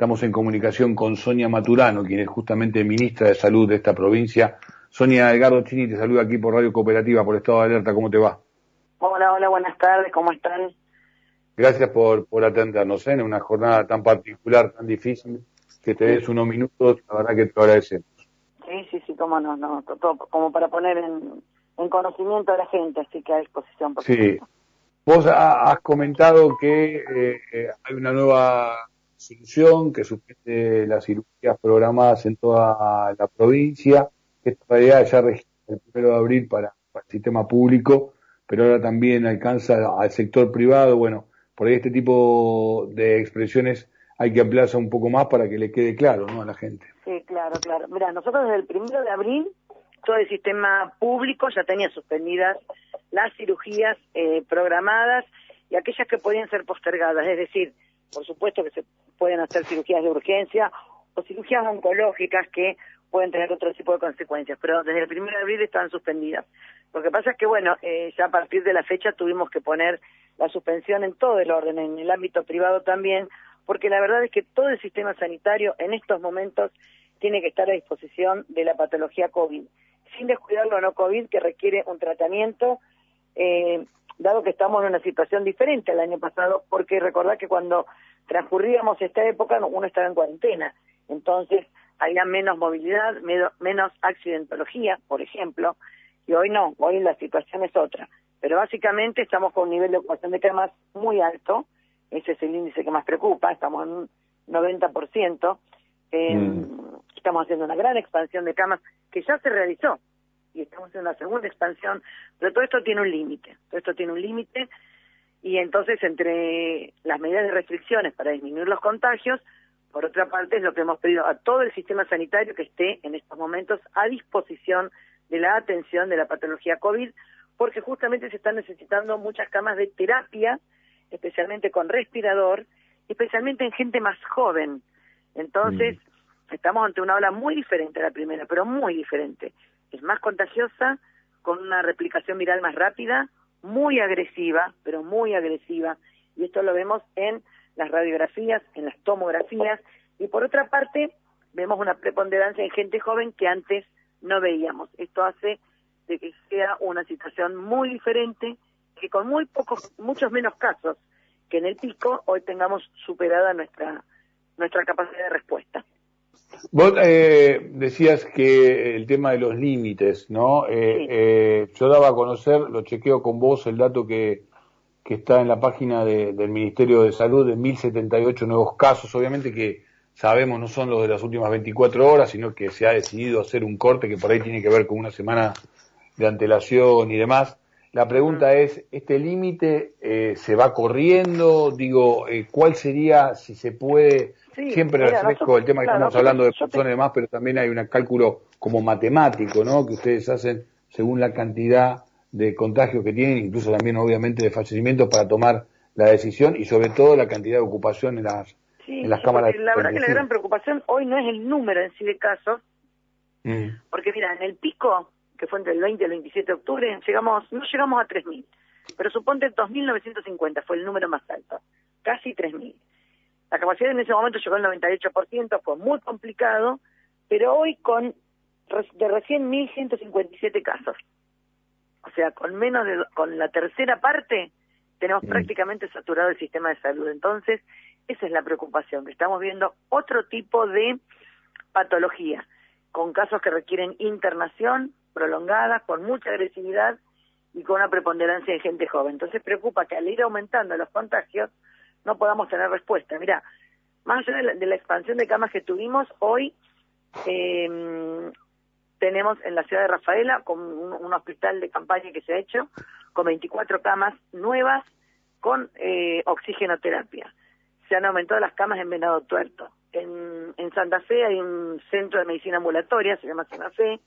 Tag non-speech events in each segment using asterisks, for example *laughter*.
Estamos en comunicación con Sonia Maturano, quien es justamente ministra de Salud de esta provincia. Sonia Edgardo Chini te saluda aquí por Radio Cooperativa, por Estado de Alerta. ¿Cómo te va? Hola, hola, buenas tardes. ¿Cómo están? Gracias por, por atendernos ¿eh? en una jornada tan particular, tan difícil, que te des unos minutos. La verdad que te agradecemos. Sí, sí, sí, cómo no, no, todo, como para poner en, conocimiento a la gente, así que a disposición. Por sí. Vos has comentado que eh, eh, hay una nueva solución que suspende las cirugías programadas en toda la provincia, que esta realidad ya registra el primero de abril para, el sistema público, pero ahora también alcanza al sector privado. Bueno, por ahí este tipo de expresiones hay que ampliarse un poco más para que le quede claro ¿no? a la gente. Sí, claro, claro. Mira, nosotros desde el primero de abril todo el sistema público ya tenía suspendidas las cirugías eh, programadas y aquellas que podían ser postergadas, es decir, por supuesto que se pueden hacer cirugías de urgencia o cirugías oncológicas que pueden tener otro tipo de consecuencias, pero desde el 1 de abril están suspendidas. Lo que pasa es que, bueno, eh, ya a partir de la fecha tuvimos que poner la suspensión en todo el orden, en el ámbito privado también, porque la verdad es que todo el sistema sanitario en estos momentos tiene que estar a disposición de la patología COVID, sin descuidarlo lo no COVID, que requiere un tratamiento eh, dado que estamos en una situación diferente al año pasado, porque recordad que cuando transcurríamos esta época uno estaba en cuarentena, entonces había menos movilidad, menos accidentología, por ejemplo, y hoy no, hoy la situación es otra. Pero básicamente estamos con un nivel de ocupación de camas muy alto, ese es el índice que más preocupa, estamos en un 90%, eh, mm. estamos haciendo una gran expansión de camas que ya se realizó, y estamos en una segunda expansión, pero todo esto tiene un límite, todo esto tiene un límite y entonces entre las medidas de restricciones para disminuir los contagios, por otra parte es lo que hemos pedido a todo el sistema sanitario que esté en estos momentos a disposición de la atención de la patología COVID, porque justamente se están necesitando muchas camas de terapia, especialmente con respirador, especialmente en gente más joven. Entonces, mm. estamos ante una ola muy diferente a la primera, pero muy diferente es más contagiosa, con una replicación viral más rápida, muy agresiva, pero muy agresiva, y esto lo vemos en las radiografías, en las tomografías, y por otra parte, vemos una preponderancia en gente joven que antes no veíamos. Esto hace de que sea una situación muy diferente, que con muy pocos, muchos menos casos que en el pico, hoy tengamos superada nuestra, nuestra capacidad de respuesta. Vos eh, decías que el tema de los límites, ¿no? Eh, eh, yo daba a conocer, lo chequeo con vos, el dato que, que está en la página del Ministerio de Salud de 1.078 nuevos casos, obviamente que sabemos no son los de las últimas 24 horas, sino que se ha decidido hacer un corte que por ahí tiene que ver con una semana de antelación y demás. La pregunta es, ¿este límite se va corriendo? Digo, ¿cuál sería, si se puede, Siempre refresco el tema que estamos hablando de personas y demás, pero también hay un cálculo como matemático, ¿no? Que ustedes hacen según la cantidad de contagios que tienen, incluso también obviamente de fallecimientos para tomar la decisión y sobre todo la cantidad de ocupación en las, en las cámaras. La verdad que la gran preocupación hoy no es el número en sí de casos, mm. porque mira, en el pico, que fue entre el 20 y el 27 de octubre, llegamos, no llegamos a 3.000, pero suponte 2.950 fue el número más alto, casi 3.000. La capacidad en ese momento llegó al 98%, fue muy complicado, pero hoy con de recién 1.157 casos. O sea, con menos de, con la tercera parte tenemos prácticamente saturado el sistema de salud. Entonces, esa es la preocupación, que estamos viendo otro tipo de patología, con casos que requieren internación prolongada, con mucha agresividad y con una preponderancia de gente joven. Entonces preocupa que al ir aumentando los contagios, no podamos tener respuesta. Mira, más allá de la, expansión de camas que tuvimos, hoy eh, tenemos en la ciudad de Rafaela con un, hospital de campaña que se ha hecho con 24 camas nuevas con eh, oxigenoterapia. Se han aumentado las camas en Venado Tuerto. En, en Santa Fe hay un centro de medicina ambulatoria, se llama Santa Fe,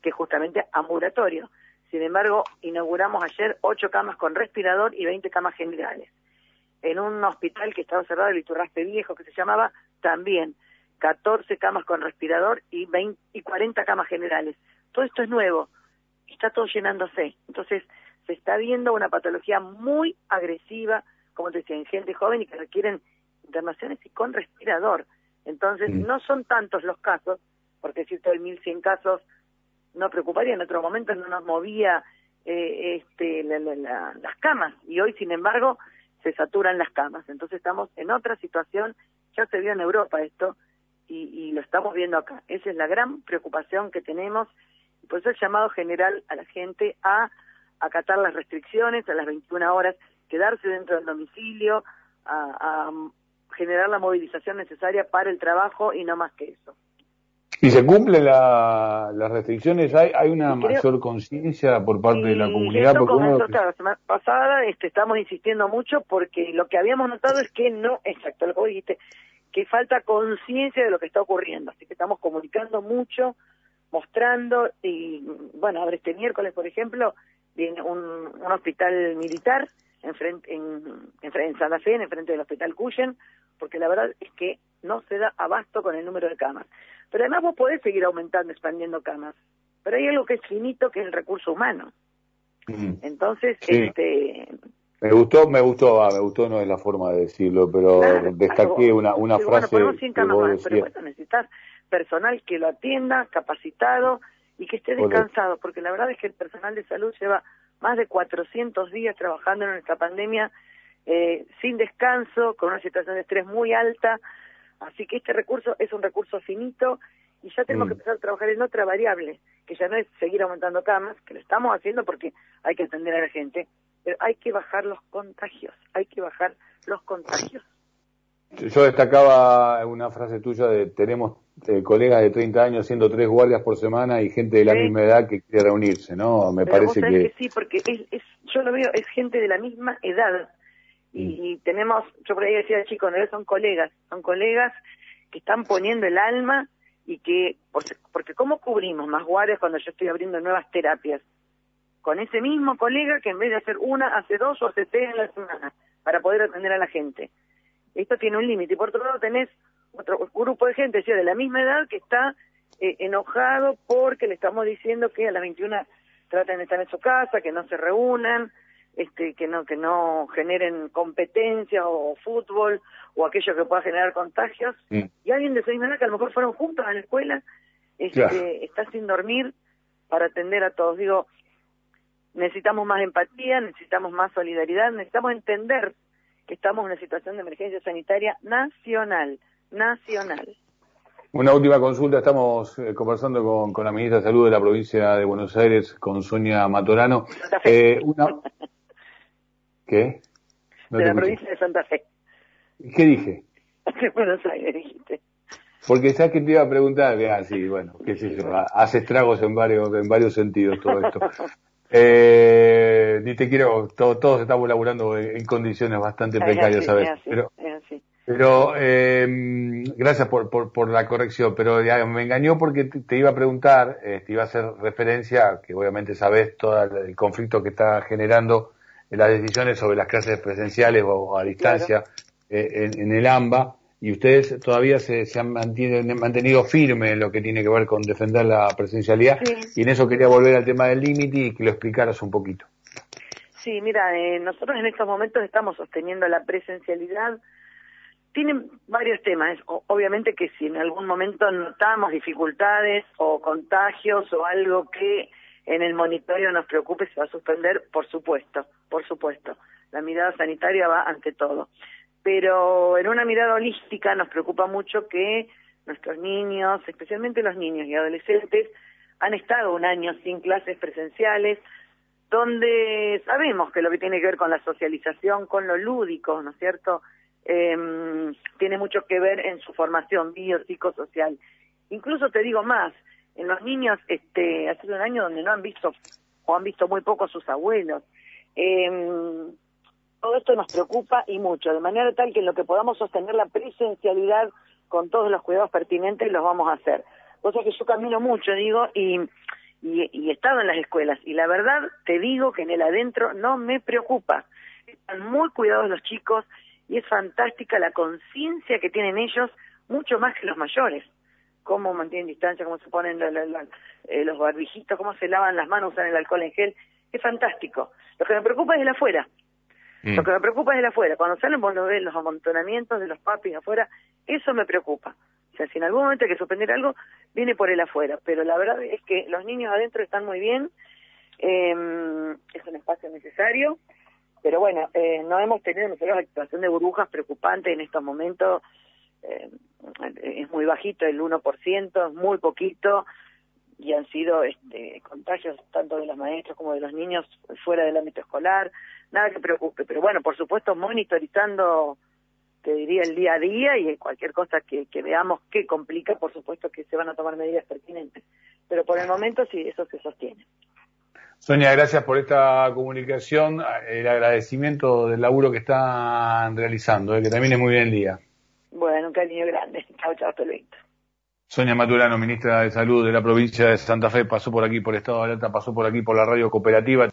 que es justamente ambulatorio. Sin embargo, inauguramos ayer ocho camas con respirador y 20 camas generales en un hospital que estaba cerrado, el Iturraspe Viejo, que se llamaba, también 14 camas con respirador y, 20, y 40 camas generales. Todo esto es nuevo está todo llenándose. Entonces, se está viendo una patología muy agresiva, como te decía, en gente joven y que requieren internaciones y con respirador. Entonces, Mm. no son tantos los casos, porque si el 1.100 casos no preocuparía, en otro momento no nos movía eh, este, la- la- la- las camas, y hoy, sin embargo, se saturan las camas. Entonces, estamos en otra situación, ya se vio en Europa esto, y, y lo estamos viendo acá. Esa es la gran preocupación que tenemos, y por eso el llamado general a la gente a acatar las restricciones a las 21 horas, quedarse dentro del domicilio, a, a generar la movilización necesaria para el trabajo y no más que eso. ¿Y se cumplen la- las restricciones? ¿Hay, hay una creo- mayor conciencia por parte de la comunidad? esto Porque uno- comenzó, claro, la semana pasada este, estamos insistiendo mucho porque lo que habíamos notado es que no, exacto, lo que vos dijiste, que falta conciencia de lo que está ocurriendo. Así que estamos comunicando mucho, mostrando, y bueno, ahora este miércoles, por ejemplo, viene un, un hospital militar en, frente, en, en, en Santa Fe, en frente del hospital Cuyen, porque la verdad es que no se da abasto con el número de camas. Pero además vos podés seguir aumentando, expandiendo camas. Pero hay algo que es finito, que es el recurso humano. Mm. Entonces, Sí. este, Me gustó, me gustó, ah, me gustó, no es la forma de decirlo, pero Claro, destaqué una, una bueno, frase 100 que vos más, pero decías. bueno, necesitas personal que lo atienda, capacitado y que esté descansado, porque la verdad es que el personal de salud lleva más de 400 días trabajando en esta pandemia eh, sin descanso, con una situación de estrés muy alta, así que este recurso es un recurso finito y ya tenemos Mm. que empezar a trabajar en otra variable, que ya no es seguir aumentando camas, que lo estamos haciendo porque hay que atender a la gente, pero hay que bajar los contagios, hay que bajar los contagios. Yo destacaba una frase tuya de tenemos eh, colegas de 30 años haciendo tres guardias por semana y gente de la Sí. misma edad que quiere reunirse, ¿no? Me Pero vos parece sabés que... que... sí, porque es, es, yo lo veo, es gente de la misma edad. Y, tenemos, yo por ahí decía, chicos, son colegas, son colegas que están poniendo el alma y que, porque ¿cómo cubrimos más guardias cuando yo estoy abriendo nuevas terapias? Con ese mismo colega que en vez de hacer una, hace dos o hace tres en la semana para poder atender a la gente. Esto tiene un límite. Y por otro lado tenés otro grupo de gente, decía, de la misma edad que está eh, enojado porque le estamos diciendo que a las 21 traten de estar en su casa, que no se reúnan, este, que no que no generen competencia o fútbol o aquello que pueda generar contagios. Mm. Y alguien de edad que a lo mejor fueron juntos a la escuela, este, Claro. está sin dormir para atender a todos. Digo, necesitamos más empatía, necesitamos más solidaridad, necesitamos entender que estamos en una situación de emergencia sanitaria nacional, nacional. Una última consulta, estamos eh, conversando con, con la ministra de Salud de la provincia de Buenos Aires, con Sonia Matorano. Eh, una... *laughs* ¿Qué? No de la escuché. provincia de Santa Fe. ¿Qué dije? *laughs* De Buenos Aires, dijiste. Porque sabes que te iba a preguntar, ah, sí, bueno, qué sé yo, ha- hace estragos en varios, en varios sentidos todo esto. *laughs* Eh, ni te quiero, to- todos estamos laburando en, en condiciones bastante precarias, ¿sabes? Pero, pero eh, gracias por, por, por la corrección, pero ya, me engañó porque te, te iba a preguntar, eh, te iba a hacer referencia, que obviamente sabes todo el conflicto que está generando en las decisiones sobre las clases presenciales o a distancia eh, en, en el AMBA, y ustedes todavía se, se han mantiene- mantenido firme en lo que tiene que ver con defender la presencialidad, Sí. y en eso quería volver al tema del límite y que lo explicaras un poquito. Sí, mira, eh, nosotros en estos momentos estamos sosteniendo la presencialidad. Tienen varios temas. O- obviamente que si en algún momento notamos dificultades o contagios o algo que en el monitoreo nos preocupe, se va a suspender, por supuesto, por supuesto. La mirada sanitaria va ante todo. Pero en una mirada holística nos preocupa mucho que nuestros niños, especialmente los niños y adolescentes, han estado un año sin clases presenciales, donde sabemos que lo que tiene que ver con la socialización, con lo lúdico, ¿no es cierto? Eh, tiene mucho que ver en su formación biopsicosocial. Incluso te digo más, en los niños, este, hace un año donde no han visto o han visto muy poco a sus abuelos. Eh, todo esto nos preocupa y mucho, de manera tal que en lo que podamos sostener la presencialidad con todos los cuidados pertinentes los vamos a hacer. Cosa que yo camino mucho, digo, y, y, y he estado en las escuelas, y la verdad te digo que en el adentro no me preocupa. Están muy cuidados los chicos y es fantástica la conciencia que tienen ellos, mucho más que los mayores. Cómo mantienen distancia, cómo se ponen la- la- la- eh, los barbijitos, cómo se lavan las manos, usan el alcohol en gel. Es fantástico. Lo que me preocupa es el afuera. Mm. Lo que me preocupa es el afuera. Cuando salen vos lo ves, los amontonamientos de los papis afuera, eso me preocupa. O sea, si en algún momento hay que suspender algo, viene por el afuera. Pero la verdad es que los niños adentro están muy bien, eh, es un espacio necesario, pero bueno, eh, no hemos tenido nosotros la situación de burbujas preocupante en estos momentos. Eh, es muy bajito el 1%, es muy poquito y han sido este, contagios tanto de los maestros como de los niños fuera del ámbito escolar, nada que preocupe, pero bueno, por supuesto monitorizando, te diría, el día a día y cualquier cosa que, que veamos que complica, por supuesto que se van a tomar medidas pertinentes, pero por el momento sí, eso se sostiene. Sonia, gracias por esta comunicación, el agradecimiento del laburo que están realizando, eh, que también es muy bien el día. Bueno, un cariño grande. *laughs* Chao, chao, hasta. Sonia Maturano, ministra de Salud de la provincia de Santa Fe, pasó por aquí por Estado de Alerta, pasó por aquí por la radio cooperativa.